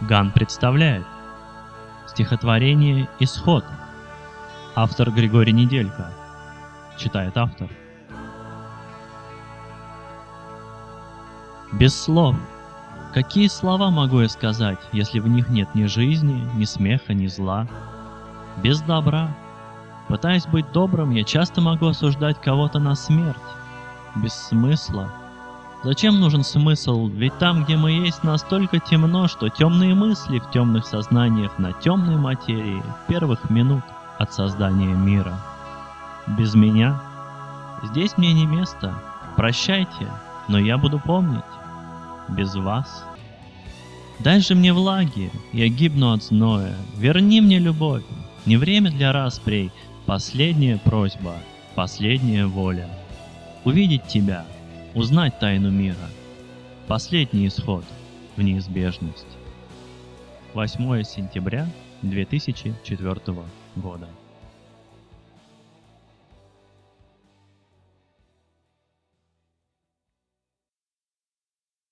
Ган представляет стихотворение «Исход». Автор Григорий Неделько. Читает автор. Без слов. Какие слова могу я сказать, если в них нет ни жизни, ни смеха, ни зла? Без добра. Пытаясь быть добрым, я часто могу осуждать кого-то на смерть. Без смысла. Зачем нужен смысл? Ведь там, где мы есть, настолько темно, что темные мысли в темных сознаниях на темной материи первых минут от создания мира. Без меня здесь мне не место. Прощайте, но я буду помнить. Без вас. Дай же мне влаги, я гибну от зноя. Верни мне любовь. Не время для распрей. Последняя просьба, последняя воля. Увидеть тебя — узнать тайну мира. Последний исход в неизбежность. 8 сентября 2004 года.